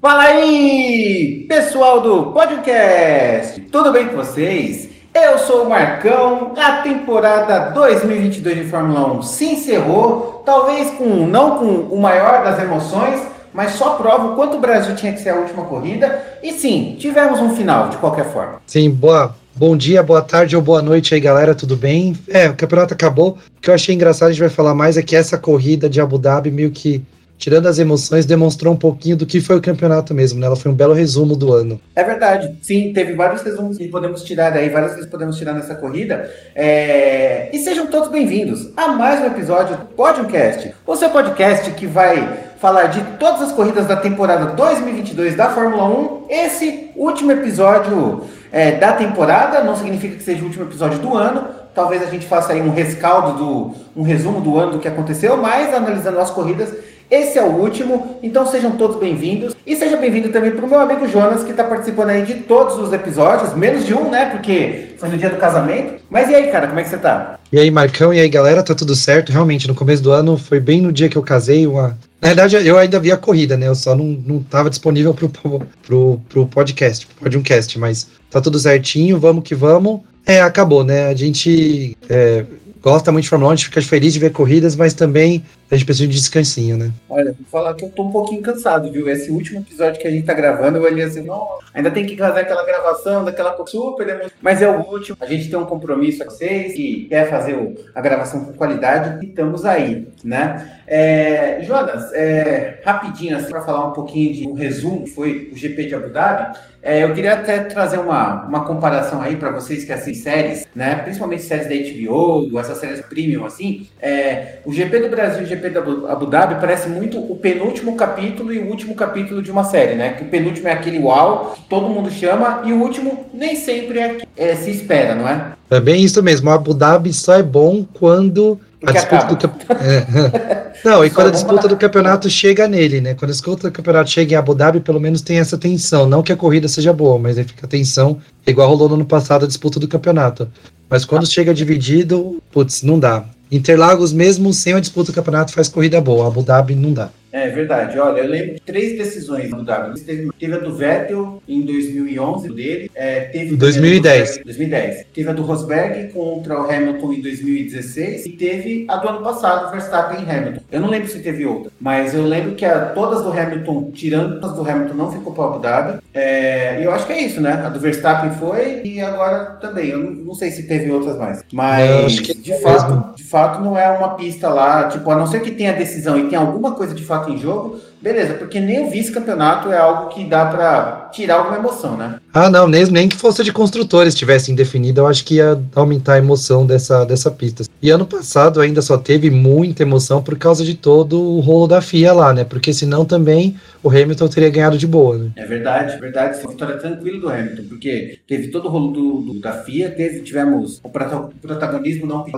Fala aí, pessoal do podcast! Tudo bem com vocês? Eu sou o Marcão. A temporada 2022 de Fórmula 1 se encerrou, talvez com não com o maior das emoções, mas só prova o quanto o Brasil tinha que ser a última corrida. E sim, tivemos um final de qualquer forma. Sim, boa. Bom dia, boa tarde ou boa noite aí, galera, tudo bem? É, o campeonato acabou. O que eu achei engraçado, a gente vai falar mais, é que essa corrida de Abu Dhabi meio que tirando as emoções, demonstrou um pouquinho do que foi o campeonato mesmo, né? Ela foi um belo resumo do ano. É verdade. Sim, teve vários resumos que podemos tirar daí, várias vezes podemos tirar nessa corrida. É... E sejam todos bem-vindos a mais um episódio do Podiumcast, o seu podcast que vai falar de todas as corridas da temporada 2022 da Fórmula 1. Esse último episódio é, da temporada, não significa que seja o último episódio do ano. Talvez a gente faça aí um rescaldo do um resumo do ano do que aconteceu, mas analisando as corridas esse é o último, então sejam todos bem-vindos. E seja bem-vindo também para o meu amigo Jonas, que está participando aí de todos os episódios, menos de um, né? Porque foi no dia do casamento. Mas e aí, cara, como é que você tá? E aí, Marcão, e aí, galera, tá tudo certo? Realmente, no começo do ano, foi bem no dia que eu casei, uma... Na verdade, eu ainda vi a corrida, né? Eu só não, não tava disponível pro, pro, pro podcast, pro podcast, mas tá tudo certinho, vamos que vamos. É, acabou, né? A gente é, gosta muito de Fórmula 1, a gente fica feliz de ver corridas, mas também gente precisa de descansinho, né? Olha, vou falar que eu tô um pouquinho cansado, viu? Esse último episódio que a gente tá gravando, eu olhei assim, não, ainda tem que fazer aquela gravação daquela super, mas é o último. A gente tem um compromisso com vocês que quer fazer a gravação com qualidade e estamos aí, né? É, Jonas, é, rapidinho, assim, para falar um pouquinho de um resumo que foi o GP de Abu Dhabi, é, eu queria até trazer uma, uma comparação aí para vocês que assistem séries, né? Principalmente séries da HBO, essas séries premium, assim. É, o GP do Brasil e o GP da Abu Dhabi parece muito o penúltimo capítulo e o último capítulo de uma série, né? Que o penúltimo é aquele uau, que todo mundo chama, e o último nem sempre é, é se espera, não é? É bem isso mesmo. O Abu Dhabi só é bom quando a disputa do é. Não, e quando a disputa do campeonato chega nele, né? Quando a disputa do campeonato chega em Abu Dhabi, pelo menos tem essa tensão. Não que a corrida seja boa, mas aí fica tensão, igual rolou no ano passado a disputa do campeonato. Mas quando ah. chega dividido, putz, não dá. Interlagos, mesmo sem a disputa do campeonato, faz corrida boa. Abu Dhabi não dá. É verdade. Olha, eu lembro de três decisões do W. Teve, teve, a do Vettel em 2011 dele. É, teve 2010. 2010. Teve a do Rosberg contra o Hamilton em 2016 e teve a do ano passado, Verstappen e Hamilton. Eu não lembro se teve outra, mas eu lembro que a, todas do Hamilton, tirando as do Hamilton, não ficou para o Abu Dhabi. É, e eu acho que é isso, né? A do Verstappen foi e agora também. Eu não, não sei se teve outras mais. Mas de fato, de fato não é uma pista lá, tipo, a não ser que tenha decisão e tenha alguma coisa de fato em jogo, beleza, porque nem o vice-campeonato é algo que dá para tirar alguma emoção, né? Ah, não, nem, nem que fosse de construtores tivessem definido, eu acho que ia aumentar a emoção dessa, dessa pista. E ano passado ainda só teve muita emoção por causa de todo o rolo da FIA lá, né? Porque senão também o Hamilton teria ganhado de boa, né? É verdade, verdade. Foi uma vitória tranquila do Hamilton, porque teve todo o rolo do, do da FIA, teve, tivemos o protagonismo não do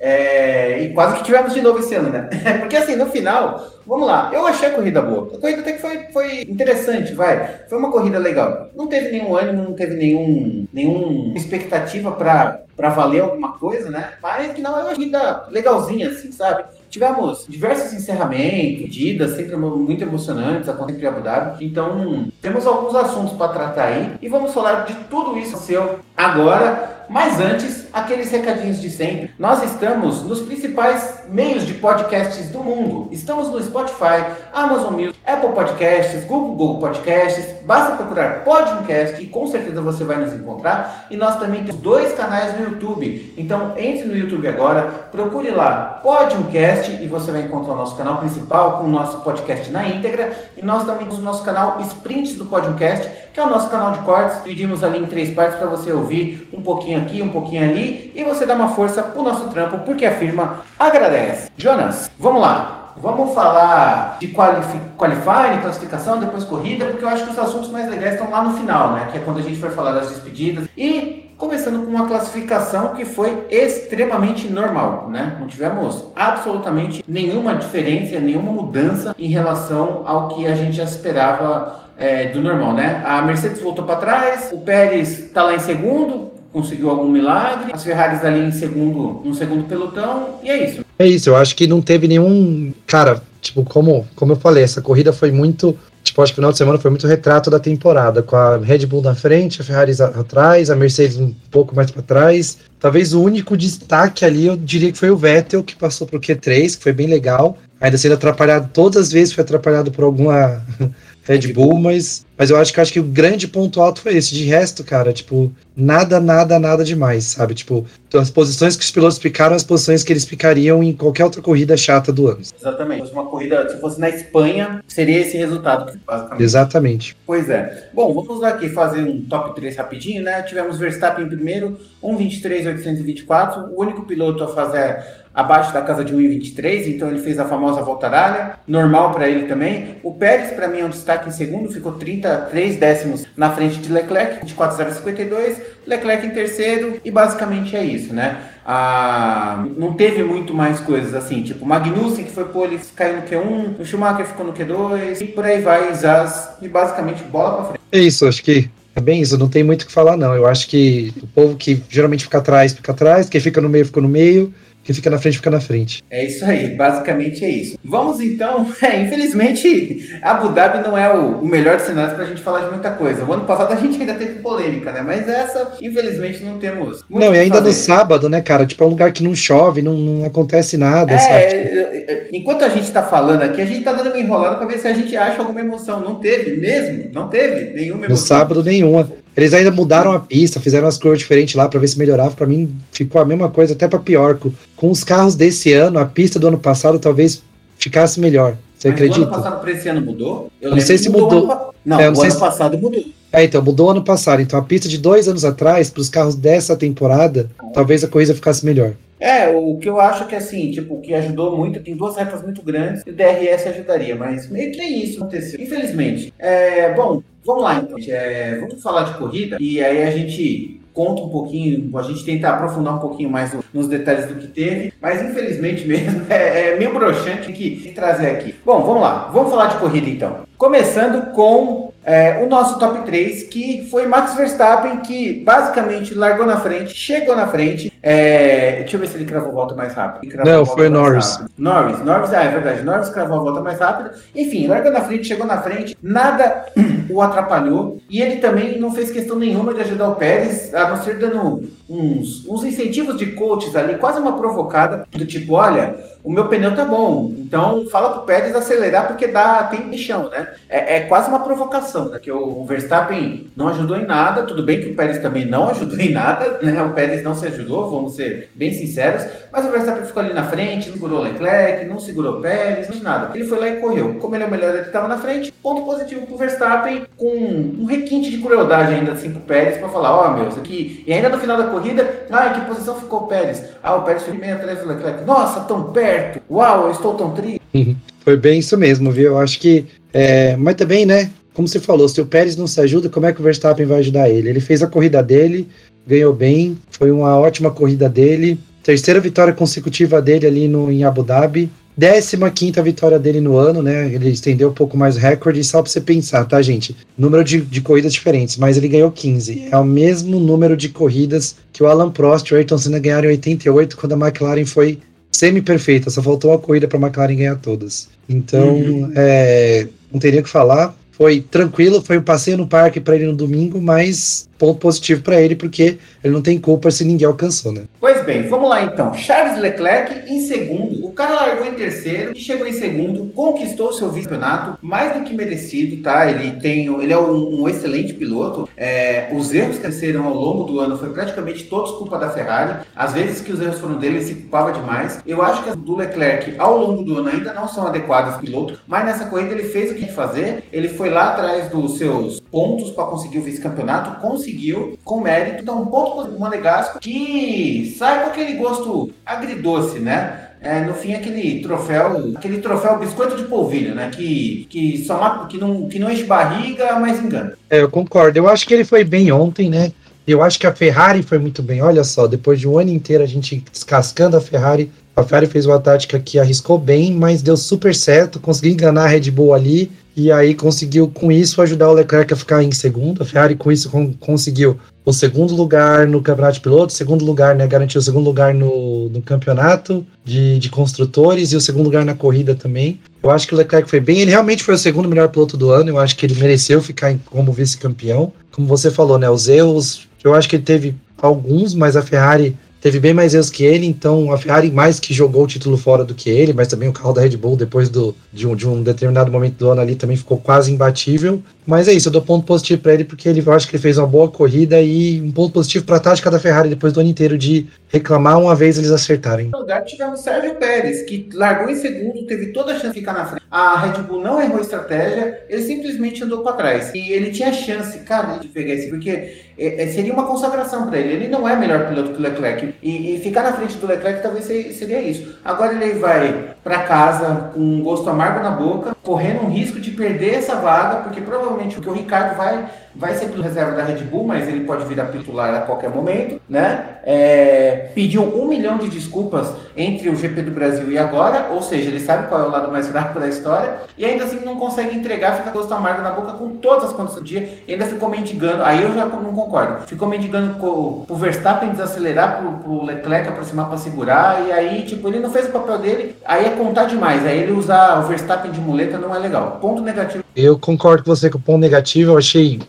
é, e quase que tivemos de novo esse ano, né? porque assim, no final, vamos lá, eu achei a corrida boa. A corrida até que foi, foi interessante, vai. Foi uma corrida legal. Não teve nenhum ânimo, não teve nenhum, nenhum expectativa para para valer alguma coisa, né? Mas que não é uma corrida legalzinha, assim, sabe? Tivemos diversos encerramentos, pedidas, sempre muito emocionantes, acontecendo em Abu Dhabi. Então, temos alguns assuntos para tratar aí e vamos falar de tudo isso seu agora. Mas antes, aqueles recadinhos de sempre. Nós estamos nos principais meios de podcasts do mundo. Estamos no Spotify, Amazon Music, Apple Podcasts, Google, Google Podcasts. Basta procurar Podcast e com certeza você vai nos encontrar. E nós também temos dois canais no YouTube. Então entre no YouTube agora, procure lá Podcast e você vai encontrar o nosso canal principal com o nosso podcast na íntegra. E nós também temos o nosso canal Sprints do Podcast, que é o nosso canal de cortes. Dividimos ali em três partes para você ouvir um pouquinho aqui, um pouquinho ali e você dá uma força pro nosso trampo, porque a firma agradece. Jonas, vamos lá. Vamos falar de qualifi qualifying, classificação, depois corrida, porque eu acho que os assuntos mais legais estão lá no final, né? Que é quando a gente for falar das despedidas. E começando com uma classificação que foi extremamente normal, né? Não tivemos absolutamente nenhuma diferença, nenhuma mudança em relação ao que a gente já esperava é, do normal, né? A Mercedes voltou para trás, o Pérez está lá em segundo, conseguiu algum milagre, as Ferraris ali em segundo, no segundo pelotão, e é isso. É isso, eu acho que não teve nenhum. Cara, tipo, como, como eu falei, essa corrida foi muito Tipo, acho que o final de semana foi muito retrato da temporada, com a Red Bull na frente, a Ferrari atrás, a Mercedes um pouco mais para trás. Talvez o único destaque ali, eu diria que foi o Vettel, que passou pro Q3, que foi bem legal. Ainda sendo atrapalhado, todas as vezes foi atrapalhado por alguma Red Bull, mas, mas eu acho que acho que o grande ponto alto foi esse. De resto, cara, tipo, nada, nada, nada demais, sabe? Tipo, as posições que os pilotos picaram, as posições que eles ficariam em qualquer outra corrida chata do ano. Exatamente. Se fosse uma corrida, se fosse na Espanha, seria esse resultado, basicamente. Exatamente. Pois é. Bom, vamos aqui fazer um top 3 rapidinho, né? Tivemos Verstappen em primeiro, 1.23.824, o único piloto a fazer abaixo da casa de 1,23, então ele fez a famosa volta aralha, normal para ele também. O Pérez, para mim, é um destaque em segundo, ficou 33 décimos na frente de Leclerc, 24,052, Leclerc em terceiro, e basicamente é isso, né? Ah, não teve muito mais coisas assim, tipo Magnussen, que foi pô, ele caiu no Q1, o Schumacher ficou no Q2, e por aí vai, Zaz, e basicamente bola para frente. É isso, acho que é bem isso, não tem muito o que falar, não. Eu acho que o povo que geralmente fica atrás, fica atrás, quem fica no meio, fica no meio. Quem fica na frente, fica na frente. É isso aí, basicamente é isso. Vamos então, é, infelizmente, Abu Dhabi não é o, o melhor dos cenários para a gente falar de muita coisa. O ano passado a gente ainda teve polêmica, né? Mas essa, infelizmente, não temos. Não, e ainda no sábado, né, cara? Tipo, é um lugar que não chove, não, não acontece nada. É? É, é, enquanto a gente está falando aqui, a gente está dando uma enrolada para ver se a gente acha alguma emoção. Não teve mesmo, não teve nenhuma emoção. No sábado, nenhuma. Eles ainda mudaram a pista, fizeram as cores diferentes lá para ver se melhorava. Para mim ficou a mesma coisa, até para pior. Com os carros desse ano, a pista do ano passado talvez ficasse melhor. Você Mas acredita? O ano passado para esse ano mudou? Eu não sei se mudou. Ano... Não, é, não o ano se... passado mudou. É, então, mudou ano passado. Então, a pista de dois anos atrás, para os carros dessa temporada, talvez a corrida ficasse melhor. É, o que eu acho que assim, tipo, que ajudou muito, tem duas retas muito grandes, e o DRS ajudaria, mas meio que nem isso aconteceu, infelizmente. É, bom, vamos lá então. É, vamos falar de corrida, e aí a gente conta um pouquinho, a gente tenta aprofundar um pouquinho mais nos detalhes do que teve, mas infelizmente mesmo é, é meio broxante que, trazer aqui. Bom, vamos lá, vamos falar de corrida então. Começando com é, o nosso top 3, que foi Max Verstappen, que basicamente largou na frente, chegou na frente. É, deixa eu ver se ele cravou a volta mais rápido. Não, foi Norris. Rápido. Norris, Norris, ah, é verdade. Norris cravou a volta mais rápida. Enfim, largou na frente, chegou na frente, nada o atrapalhou. E ele também não fez questão nenhuma de ajudar o Pérez, a não ser dando uns, uns incentivos de coaches ali, quase uma provocada, do tipo, olha o meu pneu tá bom. Então fala pro Pérez acelerar porque dá tem chão, né? É, é, quase uma provocação, né? Que o Verstappen não ajudou em nada. Tudo bem que o Pérez também não ajudou em nada, né? O Pérez não se ajudou, vamos ser bem sinceros. Mas o Verstappen ficou ali na frente, não segurou o Leclerc, não segurou o Pérez, não nada. Ele foi lá e correu. Como ele é o melhor, ele estava na frente. Ponto positivo pro Verstappen, com um requinte de crueldade ainda assim pro Pérez para falar, ó, oh, meu, isso aqui. E ainda no final da corrida, ah, em que posição ficou o Pérez? Ah, o Pérez foi do Leclerc. Nossa, tão perto. Uau, eu estou tão triste. Foi bem isso mesmo, viu? Eu acho que. É, mas também, né? Como você falou, se o Pérez não se ajuda, como é que o Verstappen vai ajudar ele? Ele fez a corrida dele, ganhou bem, foi uma ótima corrida dele. Terceira vitória consecutiva dele ali no, em Abu Dhabi. 15 vitória dele no ano, né? Ele estendeu um pouco mais o recorde, só para você pensar, tá, gente? Número de, de corridas diferentes, mas ele ganhou 15. É o mesmo número de corridas que o Alan Prost e o Ayrton Senna ganharam em 88, quando a McLaren foi semi-perfeita, só faltou uma corrida para a McLaren ganhar todas. Então, uhum. é, não teria o que falar. Foi tranquilo, foi um passeio no parque para ele no domingo, mas ponto positivo para ele, porque ele não tem culpa se ninguém alcançou, né? Pois bem, vamos lá então. Charles Leclerc em segundo, o cara largou em terceiro e chegou em segundo, conquistou seu vice-campeonato, mais do que merecido, tá? Ele tem, ele é um, um excelente piloto. É, os erros que aconteceram ao longo do ano foi praticamente todos culpa da Ferrari. Às vezes que os erros foram dele, ele se culpava demais. Eu acho que as do Leclerc ao longo do ano ainda não são adequadas piloto, mas nessa corrida ele fez o que fazer. Ele foi lá atrás dos seus pontos para conseguir o vice-campeonato, conseguiu com mérito. Então, um ponto para o Monegasco que sai com aquele gosto agridoce, né? É, no fim, aquele troféu, aquele troféu biscoito de polvilho, né? Que, que, só, que, não, que não enche barriga, mas engana. É, eu concordo. Eu acho que ele foi bem ontem, né? Eu acho que a Ferrari foi muito bem. Olha só, depois de um ano inteiro a gente descascando a Ferrari, a Ferrari fez uma tática que arriscou bem, mas deu super certo, conseguiu enganar a Red Bull ali e aí conseguiu com isso ajudar o Leclerc a ficar em segundo. A Ferrari com isso conseguiu o segundo lugar no campeonato de pilotos, segundo lugar, né, garantiu o segundo lugar no, no campeonato de, de construtores e o segundo lugar na corrida também. Eu acho que o Leclerc foi bem, ele realmente foi o segundo melhor piloto do ano, eu acho que ele mereceu ficar em, como vice-campeão. Como você falou, né, os erros, eu acho que ele teve alguns, mas a Ferrari teve bem mais erros que ele, então a Ferrari mais que jogou o título fora do que ele, mas também o carro da Red Bull depois do, de, um, de um determinado momento do ano ali também ficou quase imbatível. Mas é isso, eu dou ponto positivo para ele porque ele eu acho que ele fez uma boa corrida e um ponto positivo para a tática da Ferrari depois do ano inteiro de reclamar uma vez eles acertarem. No lugar tivemos Sérgio Pérez, que largou em segundo, teve toda a chance de ficar na frente. A Red Bull não errou estratégia, ele simplesmente andou para trás. E ele tinha chance, cara, de pegar esse, porque é, é, seria uma consagração para ele. Ele não é melhor piloto que o Leclerc. E, e, ficar na frente do Leclerc talvez seria isso. Agora ele vai para casa com um gosto amargo na boca, correndo um risco de perder essa vaga, porque provavelmente o Ricardo vai vai ser pelo reserva da Red Bull, mas ele pode virar titular a qualquer momento, né? É, pediu um milhão de desculpas entre o GP do Brasil e agora, ou seja, ele sabe qual é o lado mais fraco da história, e ainda assim não consegue entregar, fica gosto amargo na boca com todas as condições do dia, ainda ficou mendigando, aí eu já não concordo, ficou mendigando pro Verstappen desacelerar, pro, pro Leclerc aproximar para segurar, e aí, tipo, ele não fez o papel dele, aí é contar demais, aí ele usar o Verstappen de muleta não é legal. Ponto negativo. Eu concordo com você que o ponto negativo eu achei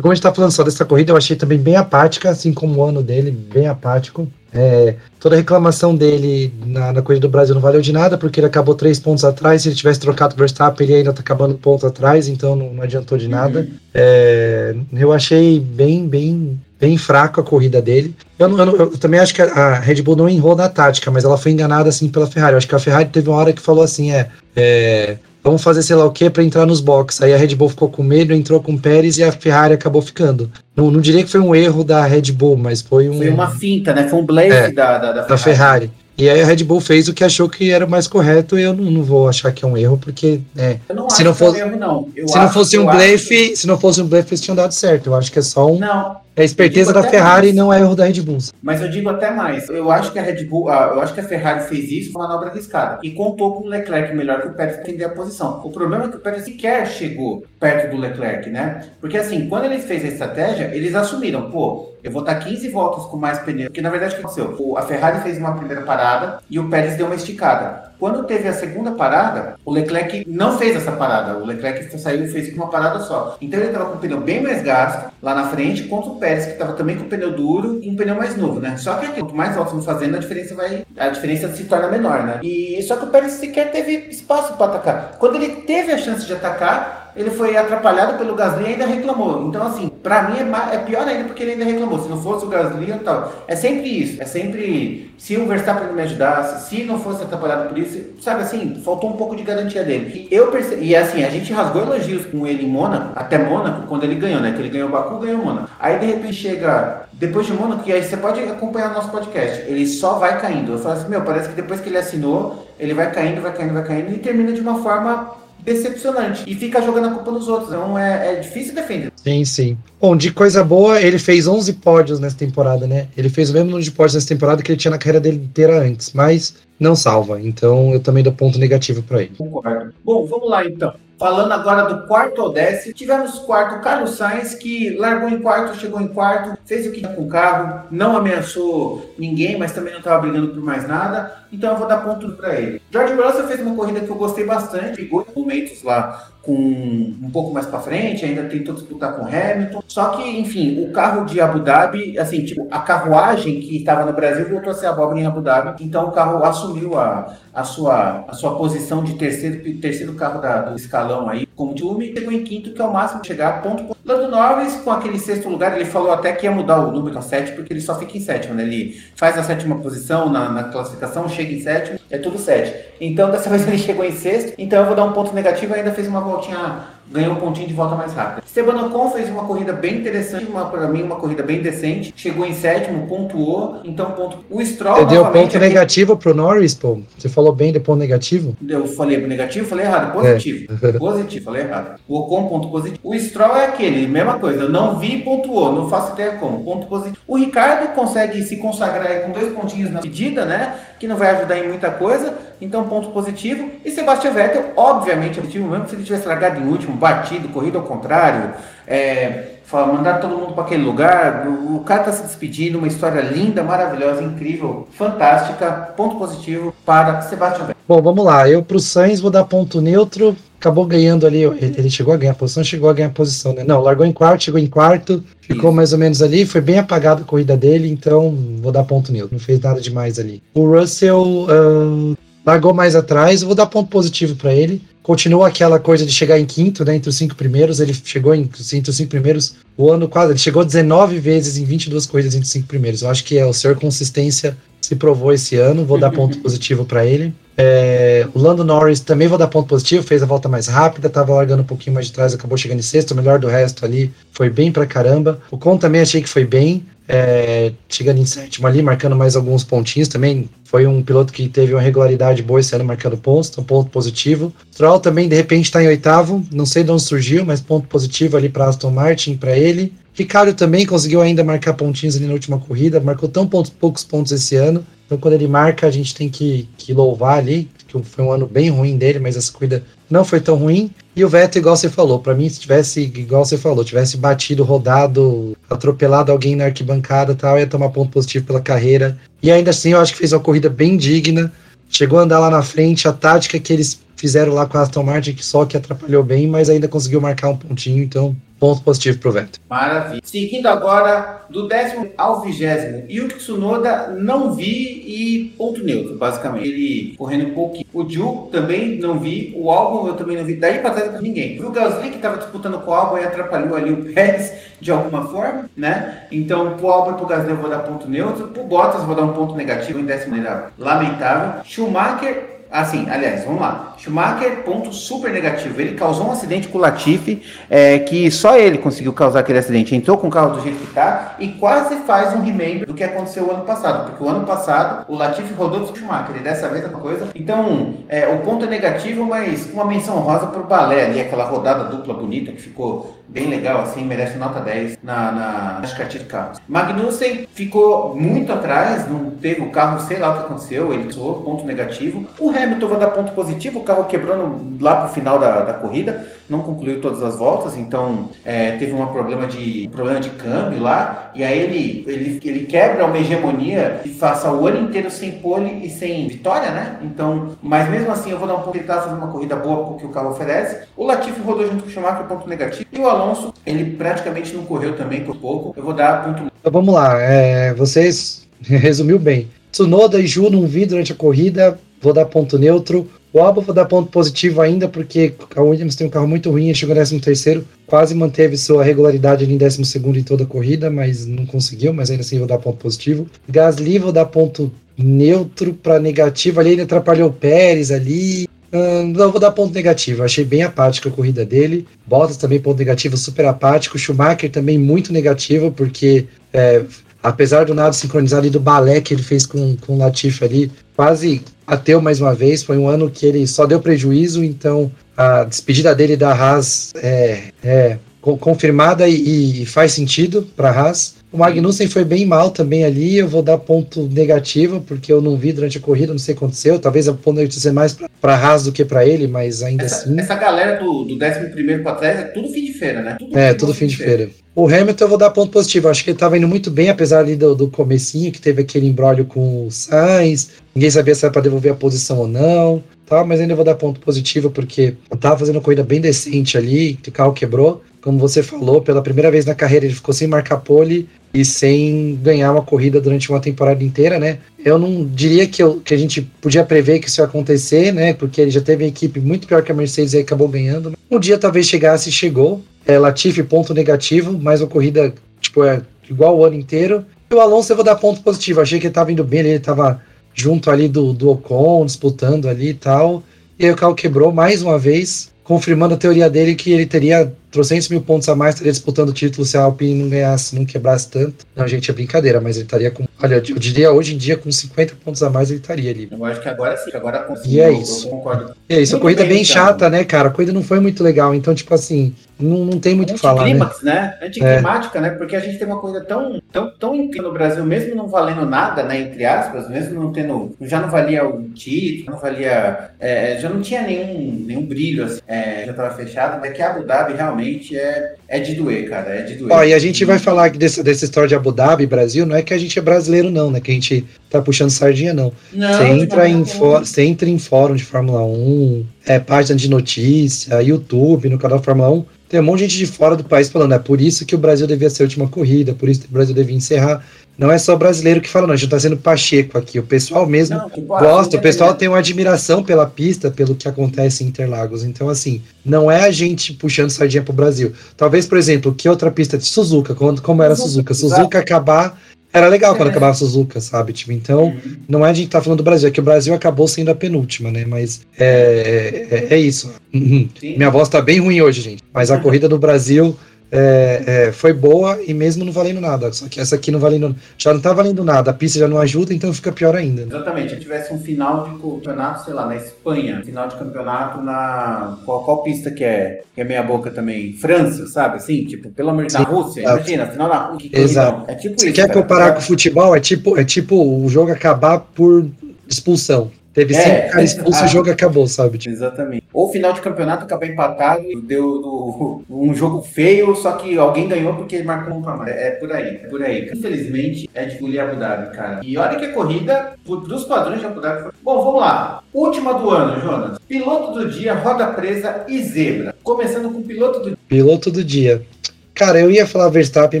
como a gente tá falando só dessa corrida, eu achei também bem apática, assim como o ano dele, bem apático. É, toda a reclamação dele na, na, corrida do Brasil não valeu de nada, porque ele acabou três pontos atrás. Se ele tivesse trocado o Verstappen, ele ainda tá acabando pontos atrás, então não, não adiantou de nada. Uhum. É, eu achei bem, bem, bem fraco a corrida dele. Eu, eu, eu, também acho que a, Red Bull não errou na tática, mas ela foi enganada assim pela Ferrari. Eu acho que a Ferrari teve uma hora que falou assim: é, é vamos fazer sei lá o que para entrar nos boxes. Aí a Red Bull ficou com medo, entrou com o Pérez e a Ferrari acabou ficando. Não, não diria que foi um erro da Red Bull, mas foi um. Foi uma finta, né? Foi um blaze é, da, da, da, Ferrari. da Ferrari. E aí a Red Bull fez o que achou que era o mais correto, e eu não, não vou achar que é um erro, porque é, não se não fosse, é um erro, não. se não fosse um blefe, se não fosse um blefe, eles tinham dado certo. Eu acho que é só um. Não, é a esperteza da Ferrari e não é erro da Red Bull. Mas eu digo até mais. Eu acho que a Red Bull, eu acho que a Ferrari fez isso com uma manobra arriscada. E contou com o Leclerc melhor que o Pérez entender a posição. O problema é que o Pérez sequer chegou perto do Leclerc, né? Porque assim, quando eles fez a estratégia, eles assumiram, pô, eu vou estar 15 voltas com mais pneu. Porque na verdade o que aconteceu? A Ferrari fez uma primeira parada e o Pérez deu uma esticada. Quando teve a segunda parada, o Leclerc não fez essa parada. O Leclerc saiu e fez uma parada só. Então ele estava com o pneu bem mais gasto lá na frente, contra o Pérez, que estava também com o pneu duro e um pneu mais novo, né? Só que quanto mais voltas no fazendo, a diferença vai. A diferença se torna menor, né? E só que o Pérez sequer teve espaço para atacar. Quando ele teve a chance de atacar, ele foi atrapalhado pelo Gasly e ainda reclamou. Então, assim, para mim é, é, pior ainda porque ele ainda reclamou. Se não fosse o Gasly e tal. É sempre isso. É sempre. Se o Verstappen me ajudasse, se não fosse atrapalhado por isso, sabe assim, faltou um pouco de garantia dele. E eu percebi. E assim, a gente rasgou elogios com ele em Mônaco, até Mônaco, quando ele ganhou, né? Que ele ganhou o Baku, ganhou o Mônaco. Aí de repente chega depois de Mônaco, e aí você pode acompanhar nosso podcast. Ele só vai caindo. Eu falo assim, meu, parece que depois que ele assinou, ele vai caindo, vai caindo, vai caindo e termina de uma forma decepcionante. E fica jogando a culpa nos outros. Então é, é difícil defender. Sim, sim. Bom, de coisa boa, ele fez 11 pódios nessa temporada, né? Ele fez o mesmo número de pódios nessa temporada que ele tinha na carreira dele inteira antes, mas não salva. Então eu também dou ponto negativo para ele. Concordo. Bom, vamos lá então. Falando agora do quarto décimo, tivemos quarto Carlos Sainz, que largou em quarto, chegou em quarto, fez o que tinha com o carro, não ameaçou ninguém, mas também não estava brigando por mais nada, então eu vou dar ponto para ele. George Russell fez uma corrida que eu gostei bastante, pegou momentos lá com um pouco mais para frente, ainda tentou disputar com Hamilton. Só que, enfim, o carro de Abu Dhabi, assim, tipo, a carruagem que estava no Brasil voltou a ser abóbora em Abu Dhabi, então o carro assumiu a, a, sua, a sua posição de terceiro, terceiro carro da, do escalão aí, como time, chegou em quinto, que é o máximo de chegar a ponto. Lando Norris, com aquele sexto lugar, ele falou até que ia mudar o número a sete, porque ele só fica em sétimo, né? Ele faz a sétima posição na, na classificação, chega em sétimo, é tudo sete. Então, dessa vez ele chegou em sexto, então eu vou dar um ponto negativo, ainda fez uma voltinha ganhou um pontinho de volta mais rápido. Esteban Ocon fez uma corrida bem interessante, para mim uma corrida bem decente, chegou em sétimo, pontuou, então ponto. O Stroll Você deu ponto aqui... negativo pro Norris, pô? Você falou bem de ponto negativo? Eu falei negativo, falei errado, positivo. É. positivo, falei errado. O Ocon ponto positivo. O Stroll é aquele, mesma coisa, eu não vi pontuou, não faço ideia como, ponto positivo. O Ricardo consegue se consagrar com dois pontinhos na medida, né? Que não vai ajudar em muita coisa, então ponto positivo. E Sebastian Vettel, obviamente, positivo mesmo se ele tivesse largado em último, batido, corrida ao contrário, é, mandar todo mundo para aquele lugar. O cara está se despedindo, uma história linda, maravilhosa, incrível, fantástica. Ponto positivo para Sebastian Vettel. Bom, vamos lá. Eu para o Sainz vou dar ponto neutro. Acabou ganhando ali. Ele chegou a ganhar posição, chegou a ganhar posição, né? Não, largou em quarto, chegou em quarto, ficou Isso. mais ou menos ali. Foi bem apagado a corrida dele, então vou dar ponto neutro. Não fez nada demais ali. O Russell uh, largou mais atrás, vou dar ponto positivo para ele continua aquela coisa de chegar em quinto, né, entre os cinco primeiros. Ele chegou em, entre os cinco primeiros o ano quase. Ele chegou 19 vezes em 22 corridas entre os cinco primeiros. Eu acho que é o senhor consistência se provou esse ano. Vou dar ponto positivo para ele. É, o Lando Norris também vou dar ponto positivo, fez a volta mais rápida, estava largando um pouquinho mais de trás, acabou chegando em sexto, o melhor do resto ali foi bem pra caramba. O Con também achei que foi bem, é, chegando em sétimo ali, marcando mais alguns pontinhos também. Foi um piloto que teve uma regularidade boa esse ano marcando pontos, então ponto positivo. Stroll também, de repente, está em oitavo, não sei de onde surgiu, mas ponto positivo ali para Aston Martin, para ele. Ricardo também conseguiu ainda marcar pontinhos ali na última corrida, marcou tão pontos, poucos pontos esse ano. Então, quando ele marca, a gente tem que, que louvar ali, que foi um ano bem ruim dele, mas essa corrida não foi tão ruim. E o Vettel, igual você falou, para mim, se tivesse, igual você falou, tivesse batido, rodado, atropelado alguém na arquibancada tal, ia tomar ponto positivo pela carreira. E ainda assim, eu acho que fez uma corrida bem digna. Chegou a andar lá na frente, a tática que eles fizeram lá com a Aston Martin, que só que atrapalhou bem, mas ainda conseguiu marcar um pontinho, então ponto positivo pro Vettel. Maravilha. Seguindo agora do décimo ao vigésimo, Yuki Tsunoda não vi e ponto neutro, basicamente. Ele correndo um pouquinho. O Ju também não vi, o álbum eu também não vi. Daí pra trás não ninguém. O Gasly que tava disputando com o álbum e atrapalhou ali o Pérez de alguma forma, né? Então pro álbum e pro Gasly eu vou dar ponto neutro, pro Bottas vou dar um ponto negativo em décimo lugar. Lamentável. Schumacher Assim, aliás, vamos lá. Schumacher, ponto super negativo. Ele causou um acidente com o Latifi, é, que só ele conseguiu causar aquele acidente. Entrou com o carro do jeito que tá e quase faz um remember do que aconteceu o ano passado. Porque o ano passado o Latifi rodou com o Schumacher e dessa vez é uma coisa. Então, é, o ponto é negativo, mas uma menção rosa pro Balé ali, aquela rodada dupla bonita que ficou bem legal, assim, merece nota 10 na, na, nas de carros. Magnussen ficou muito atrás, não teve o carro, sei lá o que aconteceu, ele sou ponto negativo. O Hamilton vai dar ponto positivo, o carro quebrando lá pro final da, da corrida, não concluiu todas as voltas, então é, teve um problema de problema de câmbio lá, e aí ele, ele, ele quebra uma hegemonia e passa o ano inteiro sem pole e sem vitória, né? Então, mas mesmo assim eu vou dar um ponto, ele tá fazendo uma corrida boa porque o carro oferece. O Latifi rodou junto com o Schumacher, ponto negativo, e o Alonso, ele praticamente não correu também por pouco. Eu vou dar ponto. Então vamos lá, é, vocês resumiu bem. Tsunoda e Ju não vi durante a corrida, vou dar ponto neutro. O Albon vou dar ponto positivo ainda, porque a Williams tem um carro muito ruim, chegou em 13 quase manteve sua regularidade ali em 12 em toda a corrida, mas não conseguiu, mas ainda assim vou dar ponto positivo. Gasly vou dar ponto neutro para negativo, ali ele atrapalhou o Pérez ali, não vou dar ponto negativo. Achei bem apática a corrida dele. Bottas também ponto negativo, super apático. Schumacher também muito negativo, porque é, apesar do nada sincronizado e do balé que ele fez com, com o Latifi ali, quase ateu mais uma vez. Foi um ano que ele só deu prejuízo, então a despedida dele da Haas é, é confirmada e, e, faz sentido para a Haas. O Magnussen foi bem mal também ali. Eu vou dar ponto negativo, porque eu não vi durante a corrida, não sei o que aconteceu. Talvez o ponto negativo seja mais para a Haas do que para ele, mas ainda essa, assim. Essa galera do, do 11 para trás é tudo fim de feira, né? Tudo é, tudo fim de feira. feira. O Hamilton eu vou dar ponto positivo. Acho que ele estava indo muito bem, apesar ali do, do comecinho, que teve aquele embrólio com o Sainz. Ninguém sabia se era para devolver a posição ou não. Tá, mas ainda vou dar ponto positivo, porque eu tava fazendo uma corrida bem decente ali, que o carro quebrou como você falou, pela primeira vez na carreira ele ficou sem marcar pole e sem ganhar uma corrida durante uma temporada inteira, né? Eu não diria que, eu, que a gente podia prever que isso ia acontecer, né? Porque ele já teve uma equipe muito pior que a Mercedes e acabou ganhando. Um dia talvez chegasse e chegou. É, Latifi, ponto negativo, mas uma corrida, tipo, é igual o ano inteiro. E o Alonso eu vou dar ponto positivo. Achei que ele tava indo bem, ele tava junto ali do, do Ocon, disputando ali e tal. E aí o carro quebrou mais uma vez, confirmando a teoria dele que ele teria trocentos mil pontos a mais, estaria disputando o título se a Alpine não ganhasse, não quebrasse tanto. Não, gente, é brincadeira, mas ele estaria com. Olha, eu diria hoje em dia, com 50 pontos a mais, ele estaria ali. Eu acho que agora sim, agora conseguiu. E é isso. Concordo. E é isso, muito a corrida é bem, bem chata, né, cara? A corrida não foi muito legal, então, tipo assim, não, não tem muito o que falar. Anticlímax, né? né? Anticlimática, é. né? Porque a gente tem uma coisa tão, tão, tão incrível no Brasil, mesmo não valendo nada, né? Entre aspas, mesmo não tendo. Já não valia o título, não valia. É, já não tinha nenhum, nenhum brilho, assim, é, já estava fechado, mas que a Abu Dhabi realmente é, é de doer, cara. É de doer. Ó, e a gente vai falar desse, dessa história de Abu Dhabi, Brasil, não é que a gente é brasileiro, não, né? Que a gente tá puxando sardinha, não. não você, entra em você entra em fórum de Fórmula 1, é, página de notícia, YouTube, no canal Fórmula 1 tem um monte de gente de fora do país falando, é por isso que o Brasil devia ser a última corrida, por isso que o Brasil devia encerrar. Não é só brasileiro que fala, não, a gente está sendo pacheco aqui. O pessoal mesmo não, gosta, o pessoal tem uma admiração pela pista, pelo que acontece em Interlagos. Então, assim, não é a gente puxando sardinha pro Brasil. Talvez, por exemplo, que outra pista de Suzuka, como, como era Suzuka? Suzuka acabar era legal quando é. acabava a Suzuka, sabe? Tipo, então, uhum. não é a gente tá falando do Brasil, é que o Brasil acabou sendo a penúltima, né? Mas é, é, é isso. Uhum. Minha voz tá bem ruim hoje, gente. Mas a corrida do Brasil é, é, foi boa e mesmo não valendo nada. Só que essa aqui não valendo, já não tá valendo nada. A pista já não ajuda, então fica pior ainda. Né? Exatamente. Se tivesse um final de campeonato, sei lá, na Espanha, final de campeonato na. Qual, qual pista que é? Que é meia boca também? França, sabe? Assim, tipo, pelo amor de Deus, na Rússia. Imagina, final na Rússia. Exato. É tipo Você isso, quer cara. comparar com o futebol? É tipo, é tipo o jogo acabar por expulsão. Teve é, cinco caras expulsos e o jogo acabou, sabe? Tipo. Exatamente. Ou final de campeonato acabar empatado, deu do, um jogo feio, só que alguém ganhou porque ele marcou um pra mais. É, é por aí, é por aí. Infelizmente, é de engolir Abu Dhabi, cara. E olha que a corrida, dos padrões de Abu Dhabi, foi... Bom, vamos lá. Última do ano, Jonas. Piloto do dia, roda presa e zebra. Começando com o piloto do dia. Piloto do dia. Cara, eu ia falar Verstappen,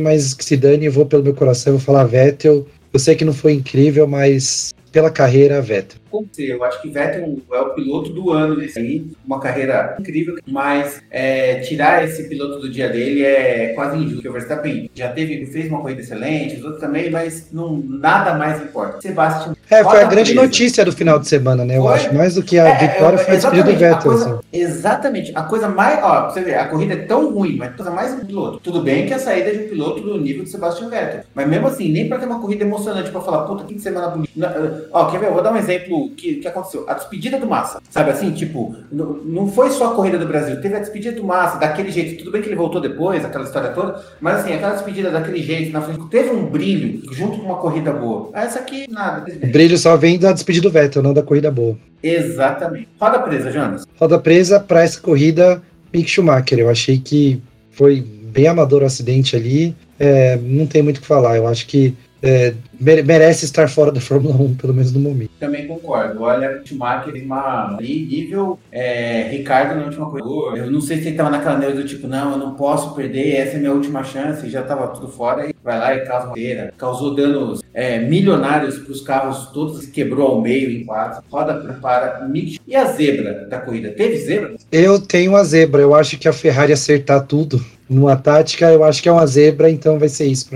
mas se dane, eu vou pelo meu coração, eu vou falar Vettel. Eu sei que não foi incrível, mas pela carreira Vettel. Eu acho que Vettel é o piloto do ano nesse aí, uma carreira incrível, mas é, tirar esse piloto do dia dele é quase injusto. Porque o Verstappen já teve, fez uma corrida excelente, os outros também, mas não, nada mais importa. Sebastian. É, foi a grande notícia do final de semana, né? Eu foi? acho mais do que a é, vitória foi a despedida do Vettel. Coisa, assim. Exatamente. A coisa mais. Ó, você vê, a corrida é tão ruim, mas a coisa mais um piloto. Tudo bem que a saída é de um piloto do nível de Sebastian Vettel. Mas mesmo assim, nem pra ter uma corrida emocionante pra falar, puta, que semana bonita. Ó, quer ver? Eu vou dar um exemplo que, que aconteceu? A despedida do Massa. Sabe assim, tipo, não foi só a corrida do Brasil, teve a despedida do Massa, daquele jeito. Tudo bem que ele voltou depois, aquela história toda, mas assim, aquela despedida daquele jeito, na frente, teve um brilho junto com uma corrida boa. Essa aqui, nada. O brilho só vem da despedida do Vettel, não da corrida boa. Exatamente. Roda presa, Jonas. Roda presa para essa corrida, Mick Schumacher. Eu achei que foi bem amador o acidente ali. É, não tem muito o que falar. Eu acho que é, merece estar fora da Fórmula 1, pelo menos no momento. Também concordo. Olha, o Schumacher tem uma nível é, Ricardo na última corrida. Eu não sei se ele estava naquela neura do tipo, não, eu não posso perder, essa é minha última chance, já estava tudo fora, e vai lá e causa uma feira. Causou danos é, milionários para os carros todos, quebrou ao meio em quatro. Roda para Mick. E a zebra da corrida? Teve zebra? Eu tenho a zebra. Eu acho que a Ferrari acertar tudo numa tática, eu acho que é uma zebra, então vai ser isso.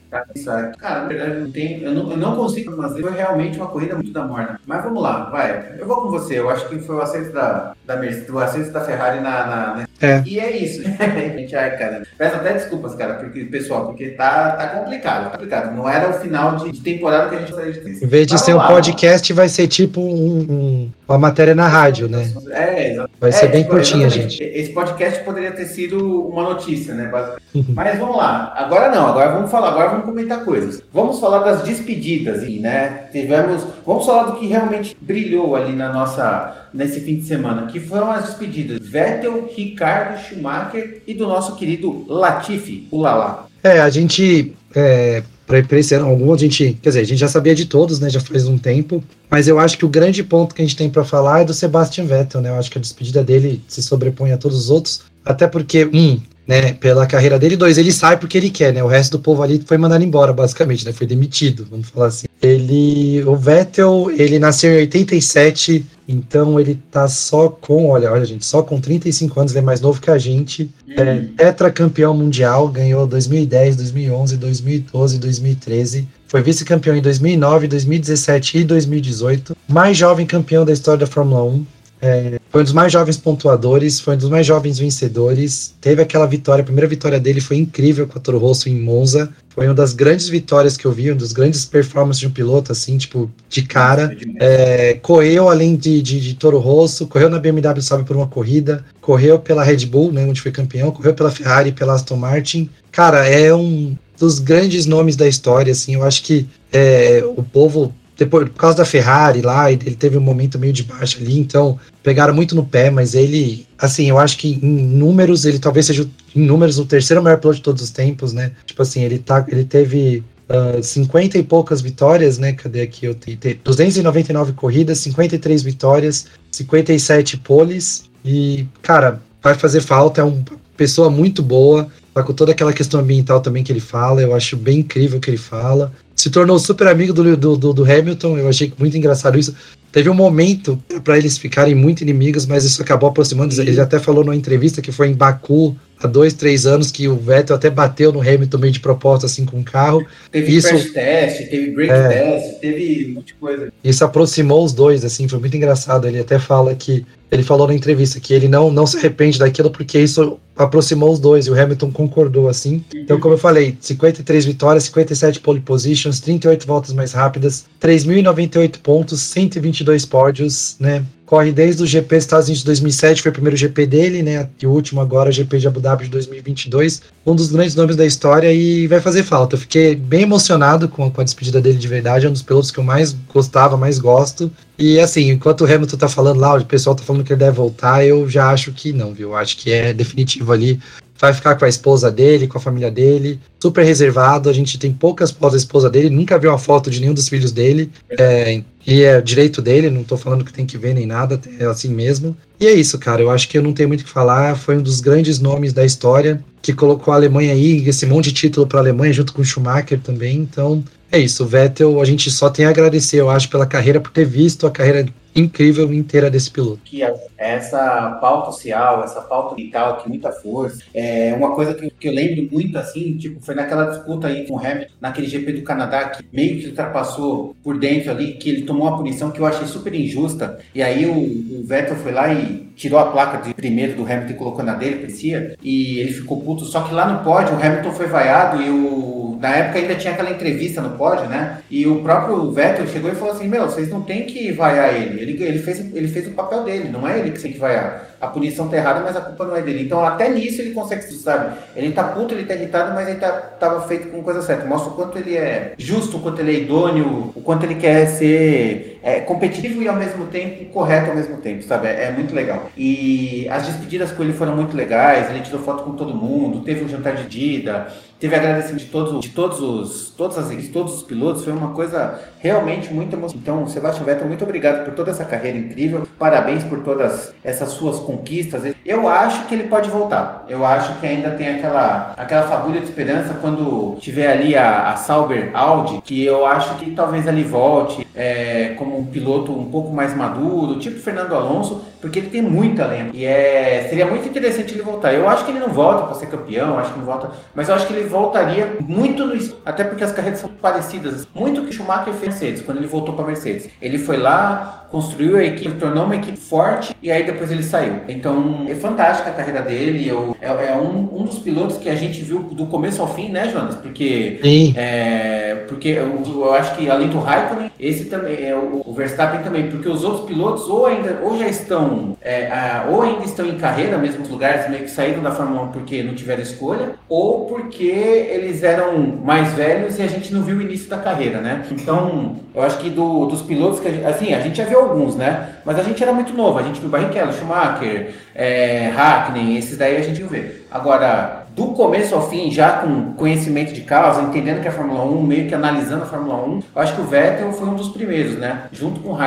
Cara, na verdade, não tem, eu, não, eu não consigo, mas foi realmente uma corrida muito da morna. Mas vamos lá, vai. Eu vou com você. Eu acho que foi o acerto da, da Mercedes, o acerto da Ferrari na. na, na... É. E é isso. gente, ai, cara. Peço até desculpas, cara, porque, pessoal, porque tá, tá complicado. Tá complicado. Não era o final de, de temporada que a gente gostaria de ter. Em vez de ser um lá, podcast, vai ser tipo um, um, uma matéria na rádio, né? É, exatamente. Vai ser é, bem tipo, curtinha, gente. Esse podcast poderia ter sido uma notícia, né? Mas vamos lá. Agora não, agora vamos falar, agora vamos comentar coisas. Vamos falar das despedidas, né? Tivemos. Vamos falar do que realmente brilhou ali na nossa. Nesse fim de semana, que foram as despedidas Vettel, Ricardo, Schumacher e do nosso querido Latifi, o Lala. É, a gente é, para esse ano, alguns a gente, quer dizer, a gente já sabia de todos, né, já faz um tempo, mas eu acho que o grande ponto que a gente tem para falar é do Sebastian Vettel, né, eu acho que a despedida dele se sobrepõe a todos os outros, até porque, um, né, pela carreira dele, dois, ele sai porque ele quer, né, o resto do povo ali foi mandado embora, basicamente, né, foi demitido, vamos falar assim. Ele, o Vettel, ele nasceu em 87, então ele tá só com, olha, olha gente, só com 35 anos, ele é mais novo que a gente, hum. é tetracampeão mundial, ganhou 2010, 2011, 2012, 2013, foi vice-campeão em 2009, 2017 e 2018, mais jovem campeão da história da Fórmula 1, É, foi um dos mais jovens pontuadores, foi um dos mais jovens vencedores. Teve aquela vitória, a primeira vitória dele foi incrível com a Toro Rosso em Monza. Foi uma das grandes vitórias que eu vi, uma das grandes performances de um piloto, assim, tipo, de cara. É, correu além de, de, de, Toro Rosso, correu na BMW, sabe, por uma corrida, correu pela Red Bull, né, onde foi campeão, correu pela Ferrari, pela Aston Martin. Cara, é um dos grandes nomes da história, assim, eu acho que é, o povo depois, por causa da Ferrari lá, ele teve um momento meio de baixa ali, então pegaram muito no pé, mas ele, assim, eu acho que em números, ele talvez seja em números o terceiro maior piloto de todos os tempos, né? Tipo assim, ele, tá, ele teve uh, ah, 50 e poucas vitórias, né? Cadê aqui? Eu tenho 299 corridas, 53 vitórias, 57 poles, e, cara, vai fazer falta, é uma pessoa muito boa, tá com toda aquela questão ambiental também que ele fala, eu acho bem incrível o que ele fala se tornou super amigo do, do, do, do Hamilton. Eu achei muito engraçado isso. Teve um momento para eles ficarem muito inimigos, mas isso acabou aproximando. Ele até falou numa entrevista que foi em Baku há dois, três anos que o Vettel até bateu no Hamilton meio de propósito, assim, com o carro. Teve isso, crash test, teve break é, test, teve muita coisa. Isso aproximou os dois, assim, foi muito engraçado. Ele até fala que, ele falou na entrevista que ele não, não se arrepende daquilo porque isso aproximou os dois e o Hamilton concordou, assim. Então, como eu falei, 53 vitórias, 57 pole positions, 38 voltas mais rápidas, 3.098 pontos, 122 pódios, né? Corre desde o GP dos Estados Unidos de 2007, foi o primeiro GP dele, né? E o último agora, o GP de Abu Dhabi de 2022. Um dos grandes nomes da história e vai fazer falta. Eu fiquei bem emocionado com, com a despedida dele de verdade. É um dos pilotos que eu mais gostava, mais gosto. E assim, enquanto o Hamilton tá falando lá, o pessoal tá falando que ele deve voltar, eu já acho que não, viu? Acho que é definitivo ali vai ficar com a esposa dele, com a família dele, super reservado. A gente tem poucas fotos da esposa dele, nunca viu uma foto de nenhum dos filhos dele. É, e é direito dele, não tô falando que tem que ver nem nada, é assim mesmo. E é isso, cara. Eu acho que eu não tenho muito o que falar. Foi um dos grandes nomes da história que colocou a Alemanha aí, esse monte de título para a Alemanha, junto com o Schumacher também. Então, é isso. O Vettel, a gente só tem a agradecer, eu acho, pela carreira, por ter visto a carreira incrível inteira desse piloto. Essa pauta social, essa pauta vital, que muita força, é uma coisa que, que, eu lembro muito assim, tipo, foi naquela disputa aí com o Hamilton, naquele GP do Canadá, que meio que ultrapassou por dentro ali, que ele tomou uma punição que eu achei super injusta, e aí o, o Vettel foi lá e tirou a placa de primeiro do Hamilton e colocou na dele, parecia, e ele ficou puto, só que lá no pódio o Hamilton foi vaiado e o na época ainda tinha aquela entrevista no pódio, né? E o próprio Vettel chegou e falou assim: Meu, vocês não tem que vaiar ele. Ele, ele, fez, ele fez o papel dele, não é ele que tem que vaiar. A punição tá errada, mas a culpa não é dele. Então, até nisso ele consegue, sabe? Ele tá puto, ele tá irritado, mas ele tá, tava feito com coisa certa. Mostra o quanto ele é justo, o quanto ele é idôneo, o quanto ele quer ser é, competitivo e ao mesmo tempo correto ao mesmo tempo, sabe? É, é, muito legal. E as despedidas com ele foram muito legais. Ele tirou foto com todo mundo, teve um jantar de dida teve agradecimento de todos, de todos os, todas as equipes, todos os pilotos, foi uma coisa realmente muito emocionante. Então, Sebastião Vettel, muito obrigado por toda essa carreira incrível, parabéns por todas essas suas conquistas. Eu acho que ele pode voltar. Eu acho que ainda tem aquela, aquela fagulha de esperança quando tiver ali a, a Sauber Audi, que eu acho que talvez ele volte é, como um piloto um pouco mais maduro, tipo Fernando Alonso, porque ele tem muito talento. E é, seria muito interessante ele voltar. Eu acho que ele não volta para ser campeão, acho que não volta, mas eu acho que ele voltaria muito no até porque as carreiras são parecidas. Muito que Schumacher fez Mercedes, quando ele voltou para Mercedes. Ele foi lá, construiu a equipe, tornou uma equipe forte e aí depois ele saiu. Então é fantástica a carreira dele. Eu, é, é um, um dos pilotos que a gente viu do começo ao fim, né, Jonas? Porque, é, porque eu, eu, acho que além do Raikkonen, esse também é o, o, Verstappen também, porque os outros pilotos ou ainda ou já estão é, a, ou ainda estão em carreira, mesmo nos lugares meio que saíram da Fórmula 1 porque não tiveram escolha, ou porque eles eram mais velhos e a gente não viu o início da carreira, né? Então, eu acho que do, dos pilotos que a gente, assim, a gente já viu alguns, né? Mas a gente era muito novo, a gente viu Barrichello, Schumacher, é, Hackney, esses daí a gente viu ver. Agora, do começo ao fim, já com conhecimento de causa, entendendo que é a Fórmula 1, meio que analisando a Fórmula 1, eu acho que o Vettel foi um dos primeiros, né? Junto com o.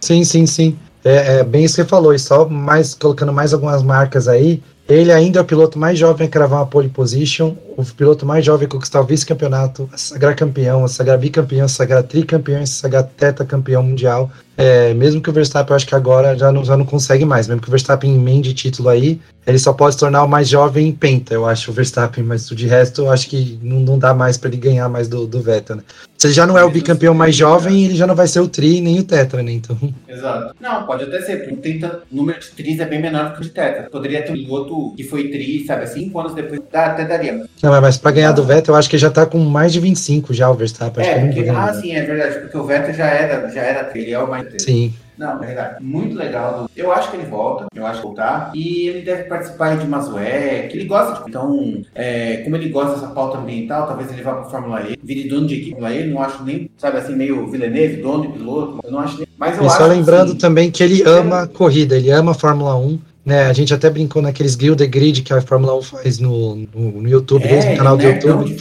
Sim, sim, sim. É, é, bem isso que você falou, e só mais colocando mais algumas marcas aí. Ele ainda é o piloto mais jovem a cravar uma pole position. O piloto mais jovem a conquistar o vice-campeonato, a sagrar campeão, a sagrar bicampeão, a sagrar tricampeão, a sagrar campeão mundial. É, mesmo que o Verstappen, eu acho que agora já não, já não consegue mais, mesmo que o Verstappen emende título aí, ele só pode se tornar o mais jovem em penta, eu acho, o Verstappen, mas de resto eu acho que não, não dá mais para ele ganhar mais do, do Vettel, né? Se ele já não é o bicampeão mais jovem, ele já não vai ser o tri nem o tetra, né? Então. Exato. Não, pode até ser, o número de tris é bem menor que o de tetra. Poderia ter um piloto que foi tri, sabe, cinco anos depois, até daria. Não, mas para ganhar do Vettel, eu acho que já tá com mais de 25 já o Verstappen. É, porque, ah, sim, é verdade, porque o Vettel já era, já era ele é o mais tri. Sim. Não, é verdade. Muito legal. Eu acho que ele volta, eu acho que voltar. E ele deve participar de Mazué, que ele gosta de. Então, é, como ele gosta dessa pauta ambiental, talvez ele vá para Fórmula E, vire dono de equipe Fórmula E. Não acho nem, sabe assim, meio Villeneuve, dono de piloto. Eu não acho nem. Mas eu e acho só lembrando assim, também que ele ama corrida, ele ama Fórmula 1. Né, a gente até brincou naqueles the Grid que a Fórmula 1 faz no, no, no YouTube, é, no canal do é YouTube.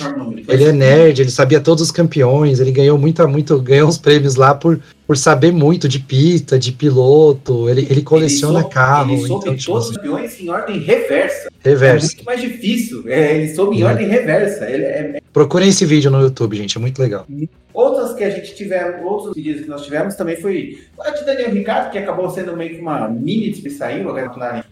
Ele é nerd, ele sabia todos os campeões, ele ganhou muita, muito, ganhou uns prêmios lá por, por saber muito de pista, de piloto, ele, ele coleciona ele soube, carro. Ele soube então, tipo, todos os campeões em ordem reversa. Reversa. É muito mais difícil. É, ele soube em é. ordem reversa. Ele é... Procurem esse vídeo no YouTube, gente, é muito legal. Outras que a gente tiver, outros vídeos que nós tivemos também foi a de Daniel Ricardo, que acabou sendo meio que uma mini saiu,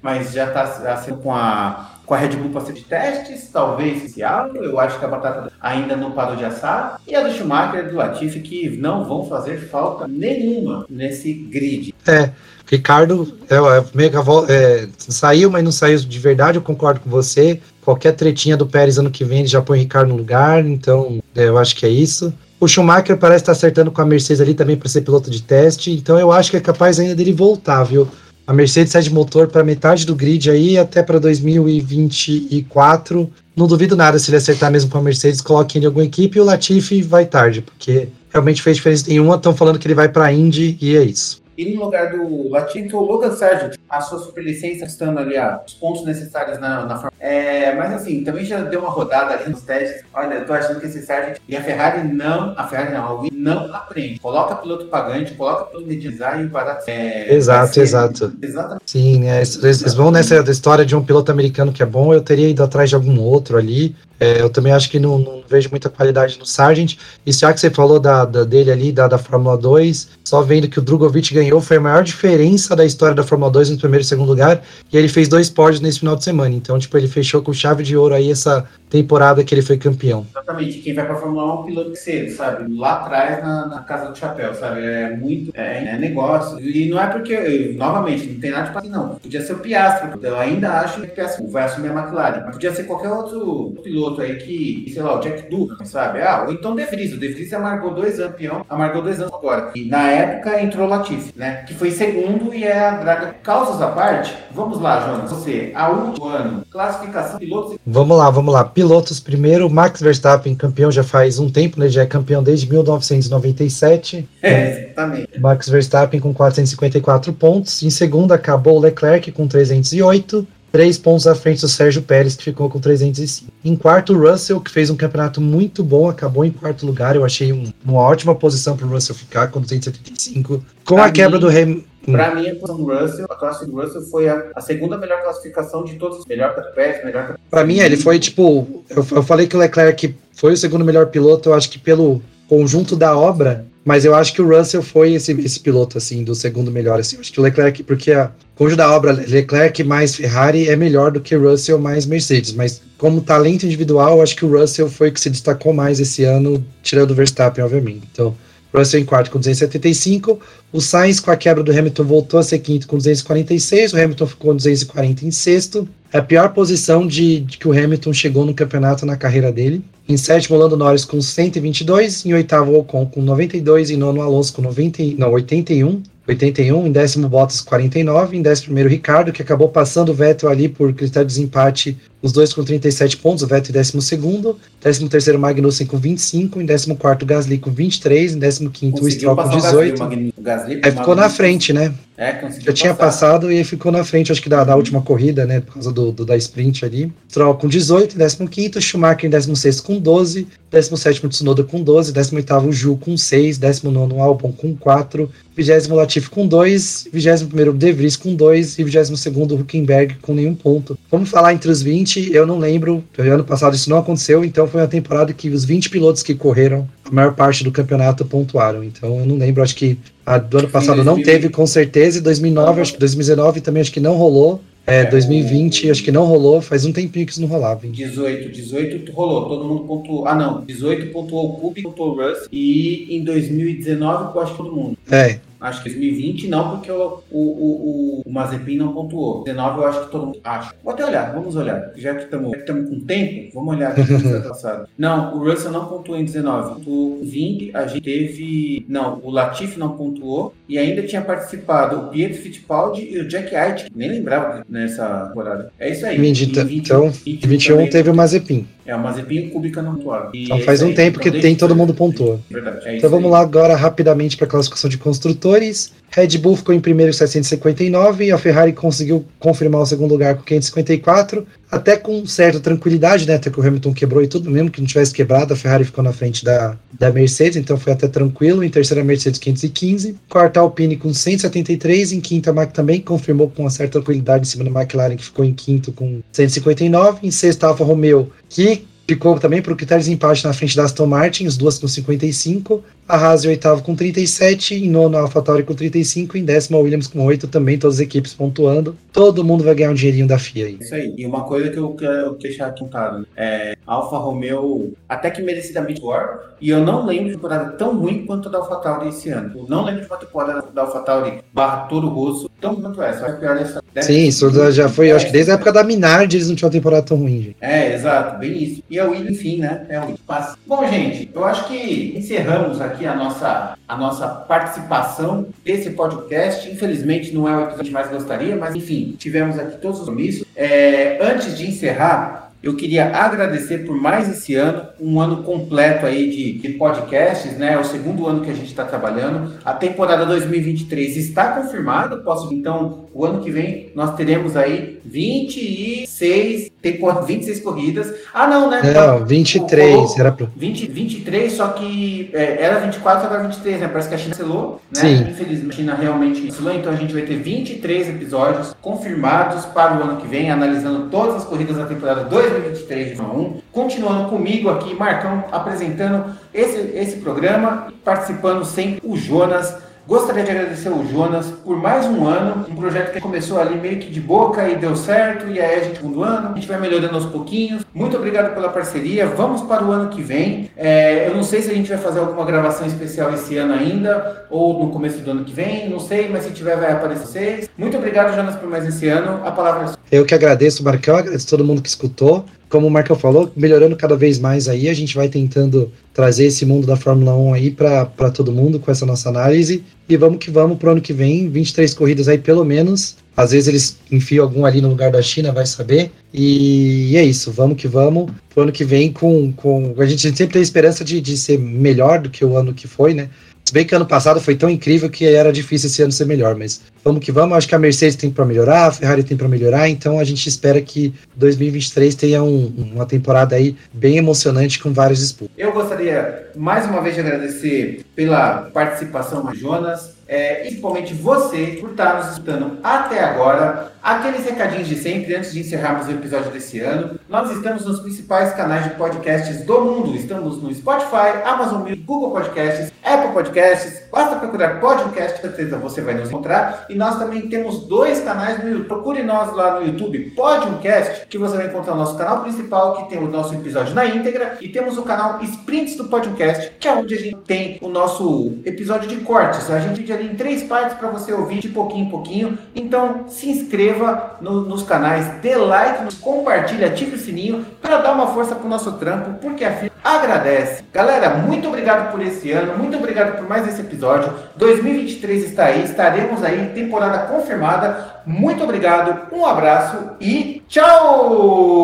mas já está sendo com a com a Red Bull para ser de testes, talvez inicial. Eu acho que a batata ainda não parou de assar. E a do Schumacher e do Latifi, que não vão fazer falta nenhuma nesse grid. É. Ricardo é, é meio é, saiu, mas não saiu de verdade. Eu concordo com você. Qualquer tretinha do Pérez ano que vem, ele já põe o Ricardo no lugar. Então, é, eu acho que é isso. O Schumacher parece estar acertando com a Mercedes ali também para ser piloto de teste. Então, eu acho que é capaz ainda dele voltar, viu? A Mercedes sai de motor para metade do grid aí até para 2024. Não duvido nada se ele acertar mesmo com a Mercedes, coloque ele em alguma equipe e o Latifi vai tarde, porque realmente fez diferença nenhuma. Estão falando que ele vai para a Indy e é isso. E no lugar do Latifi, o Logan Sargent, a sua superlicença estando ali, ah, os pontos necessários na, na é, Mas assim, também já deu uma rodada ali nos testes. Olha, eu tô achando que esse Sargent e a Ferrari não, a Ferrari não, a Williams não aprende. Coloca piloto pagante, coloca piloto de design para. É, exato, ser, exato. Exatamente. Sim, é, eles, eles vão nessa história de um piloto americano que é bom, eu teria ido atrás de algum outro ali. É, eu também acho que não, não, vejo muita qualidade no Sargent. E já que você falou da, da dele ali, da, da Fórmula 2, só vendo que o Drogovic ganhou, foi a maior diferença da história da Fórmula 2 no primeiro e segundo lugar. E ele fez dois pódios nesse final de semana. Então, tipo, ele fechou com chave de ouro aí essa temporada que ele foi campeão. Exatamente. Quem vai pra Fórmula 1 é um piloto que cedo, sabe? Lá atrás, na, na, casa do chapéu, sabe? É muito. É, é, negócio. E não é porque, novamente, não tem nada de assim, não. Podia ser o Piastri. Eu ainda acho que o Piastri vai assumir a McLaren. Mas podia ser qualquer outro piloto aí que, sei lá, o Jack Durham, sabe? Ah, ou então De Vries. O De Vries amargou dois anos amargou dois anos agora. E na época entrou Latifi, né? Que foi segundo e é a draga. Causas à parte, vamos lá, Jonas. Você, a último ano, classificação pilotos. Vamos lá, vamos lá pilotos primeiro, Max Verstappen, campeão já faz um tempo, né? Já é campeão desde 1997. É, exatamente. Max Verstappen com 454 pontos. Em segundo, acabou o Leclerc com 308. Três pontos à frente do Sérgio Pérez, que ficou com 305. Em quarto, o Russell, que fez um campeonato muito bom, acabou em quarto lugar. Eu achei um, uma ótima posição para o Russell ficar com 275. Com pra a quebra mim, do Hamilton. Para mim, Russell, a classe do Russell foi a, a, segunda melhor classificação de todos. Melhor que o Pérez, melhor que Para mim, ele foi tipo. Eu, eu falei que o Leclerc foi o segundo melhor piloto, eu acho que pelo conjunto da obra, mas eu acho que o Russell foi esse, esse piloto, assim, do segundo melhor, assim. Eu acho que o Leclerc, porque a conjunto da obra Leclerc mais Ferrari é melhor do que Russell mais Mercedes, mas como talento individual, eu acho que o Russell foi que se destacou mais esse ano, tirando o Verstappen, obviamente. Então, Russell em quarto com 275. O Sainz, com a quebra do Hamilton, voltou a ser quinto com 246. O Hamilton ficou com 240 em sexto. É a pior posição de, de, que o Hamilton chegou no campeonato na carreira dele. Em sétimo, Lando Norris com 122. Em oitavo, Ocon com 92. Em nono, Alonso com 90, não, 81. 81, em décimo Bottas 49, em décimo primeiro Ricardo, que acabou passando o Vettel ali por critério de desempate os dois com 37 pontos, o Vettel em 12º, 13º Magnussen com 25, em 14º Gasly com 23, em 15º o Stroll com 18. Gasly, Gasly, aí ficou na frente, né? É, Já tinha passado e ficou na frente, acho que da, da última corrida, né? Por causa do, do da sprint ali. Stroll com 18, em 15º, Schumacher em 16 com 12, 17º Tsunoda com 12, 18º Ju com 6, 19º Albon com 4, 20 Latifi com 2, 21º De Vries com 2 e 22º Huckenberg com nenhum ponto. Vamos falar entre os 20 2020, eu não lembro, ano passado isso não aconteceu, então foi uma temporada que os 20 pilotos que correram, a maior parte do campeonato pontuaram. Então eu não lembro, acho que a do ano passado não teve com certeza, e 2009, acho que 2019 também acho que não rolou. É, 2020, é, acho que não rolou, faz um tempinho que isso não rolava. Hein? 18, 18 rolou, todo mundo pontuou. Ah, não, 18 pontuou o Cup, pontuou o Russ, e em 2019 eu acho todo mundo. É, Acho que 2020 não, porque o, o, o, o Mazepin não pontuou. 19 eu acho que todo mundo acha. Vou até olhar, vamos olhar. Já que estamos com tempo, vamos olhar aqui no passado. Não, o Russell não pontuou em 19. Pontuou em 20, a gente teve. Não, o Latifi não pontuou. E ainda tinha participado o Pietro Fittipaldi e o Jack Height. Nem lembrava nessa temporada. É isso aí. 20, 20, então, 20, 21 também, teve o Mazepin. É, o Mazepin e o Kubica não pontuaram. Então é faz um aí. tempo que tem todo mundo pontuou. Verdade, é então vamos aí. lá agora rapidamente para a classificação de construtores. Red Bull ficou em primeiro com 759 e a Ferrari conseguiu confirmar o segundo lugar com 554, até com certa tranquilidade, né? Até que o Hamilton quebrou e tudo, mesmo que não tivesse quebrado, a Ferrari ficou na frente da, da Mercedes, então foi até tranquilo. Em terceira, Mercedes 515, quarta, Alpine com 173, em quinta, a Mac também confirmou com uma certa tranquilidade em cima da McLaren, que ficou em quinto com 159, em sexta, Alfa Romeo, que ficou também por critérios de empate na frente da Aston Martin, duas com 55, a Haas em oitavo com 37, em nono a AlphaTauri com 35, em décimo a Williams com 8, também todas as equipes pontuando. Todo mundo vai ganhar um dinheirinho da FIA aí. Isso aí. E uma coisa que eu quero deixar aqui claro, né? é Alfa Romeo até que merecidamente pior, e eu não lembro de temporada tão ruim quanto a da AlphaTauri esse ano. Eu não lembro de uma temporada da AlphaTauri barra Toro Rosso tão quanto essa. Vai pior essa. Sim, isso já foi, acho que desde a época da Minardi eles não tinham uma temporada tão ruim, gente. É, exato, bem isso. E a Williams, enfim, né? É o passa. Bom, gente, eu acho que encerramos aqui aqui a nossa, a nossa participação desse podcast. Infelizmente não é o episódio que a gente mais gostaria, mas enfim, tivemos aqui todos os compromissos. É, antes de encerrar, eu queria agradecer por mais esse ano, um ano completo aí de, de podcasts, né? É o segundo ano que a gente está trabalhando. A temporada 2023 está confirmada. Posso, então, o ano que vem nós teremos aí 26 temporada, 26 corridas. Ah, não, né? Não, 23. O, o, era pro... 20, 23, só que é, era 24, agora 23, né? Parece que a China cancelou, né? Sim. Infelizmente, a China realmente cancelou, então a gente vai ter 23 episódios confirmados para o ano que vem, analisando todas as corridas da temporada 2 2023 de Fórmula 1. Continuando comigo aqui, Marcão, apresentando esse, esse programa e participando sempre o Jonas. Gostaria de agradecer o Jonas por mais um ano, um projeto que começou ali meio que de boca e deu certo, e aí a gente segundo ano, a gente vai melhorando aos pouquinhos. Muito obrigado pela parceria, vamos para o ano que vem. É, eu não sei se a gente vai fazer alguma gravação especial esse ano ainda, ou no começo do ano que vem, não sei, mas se tiver vai aparecer vocês. Muito obrigado, Jonas, por mais esse ano. A palavra é sua. Eu que agradeço, Marcão, agradeço todo mundo que escutou como o Marcão falou, melhorando cada vez mais aí, a gente vai tentando trazer esse mundo da Fórmula 1 aí para todo mundo com essa nossa análise. E vamos que vamos pro ano que vem, 23 corridas aí pelo menos. Às vezes eles enfiam algum ali no lugar da China, vai saber. E, é isso, vamos que vamos. Pro ano que vem, com, com a gente sempre tem esperança de, de ser melhor do que o ano que foi, né? Se bem que ano passado foi tão incrível que era difícil esse ano ser melhor, mas vamos que vamos. Acho que a Mercedes tem para melhorar, a Ferrari tem para melhorar, então a gente espera que 2023 tenha um, uma temporada aí bem emocionante com vários disputas. Eu gostaria mais uma vez de agradecer pela participação Jonas, é, principalmente você por estar nos escutando até agora. Aqueles recadinhos de sempre, antes de encerrarmos o episódio desse ano. Nós estamos nos principais canais de podcasts do mundo. Estamos no Spotify, Amazon Music, Google Podcasts, Apple Podcasts. Basta procurar podcast, certeza você vai nos encontrar. E nós também temos dois canais no YouTube. Procure nós lá no YouTube, Podcast, que você vai encontrar o nosso canal principal, que tem o nosso episódio na íntegra. E temos o canal Sprints do Podcast, que é onde a gente tem o nosso episódio de cortes. A gente divide em três partes para você ouvir de pouquinho em pouquinho. Então se inscreva no, nos canais, dê like, compartilhe, ative o sininho para dar uma força para o nosso trampo, porque a agradece. Galera, muito obrigado por esse ano, muito obrigado por mais esse episódio. 2023 está aí, estaremos aí, temporada confirmada. Muito obrigado, um abraço e tchau!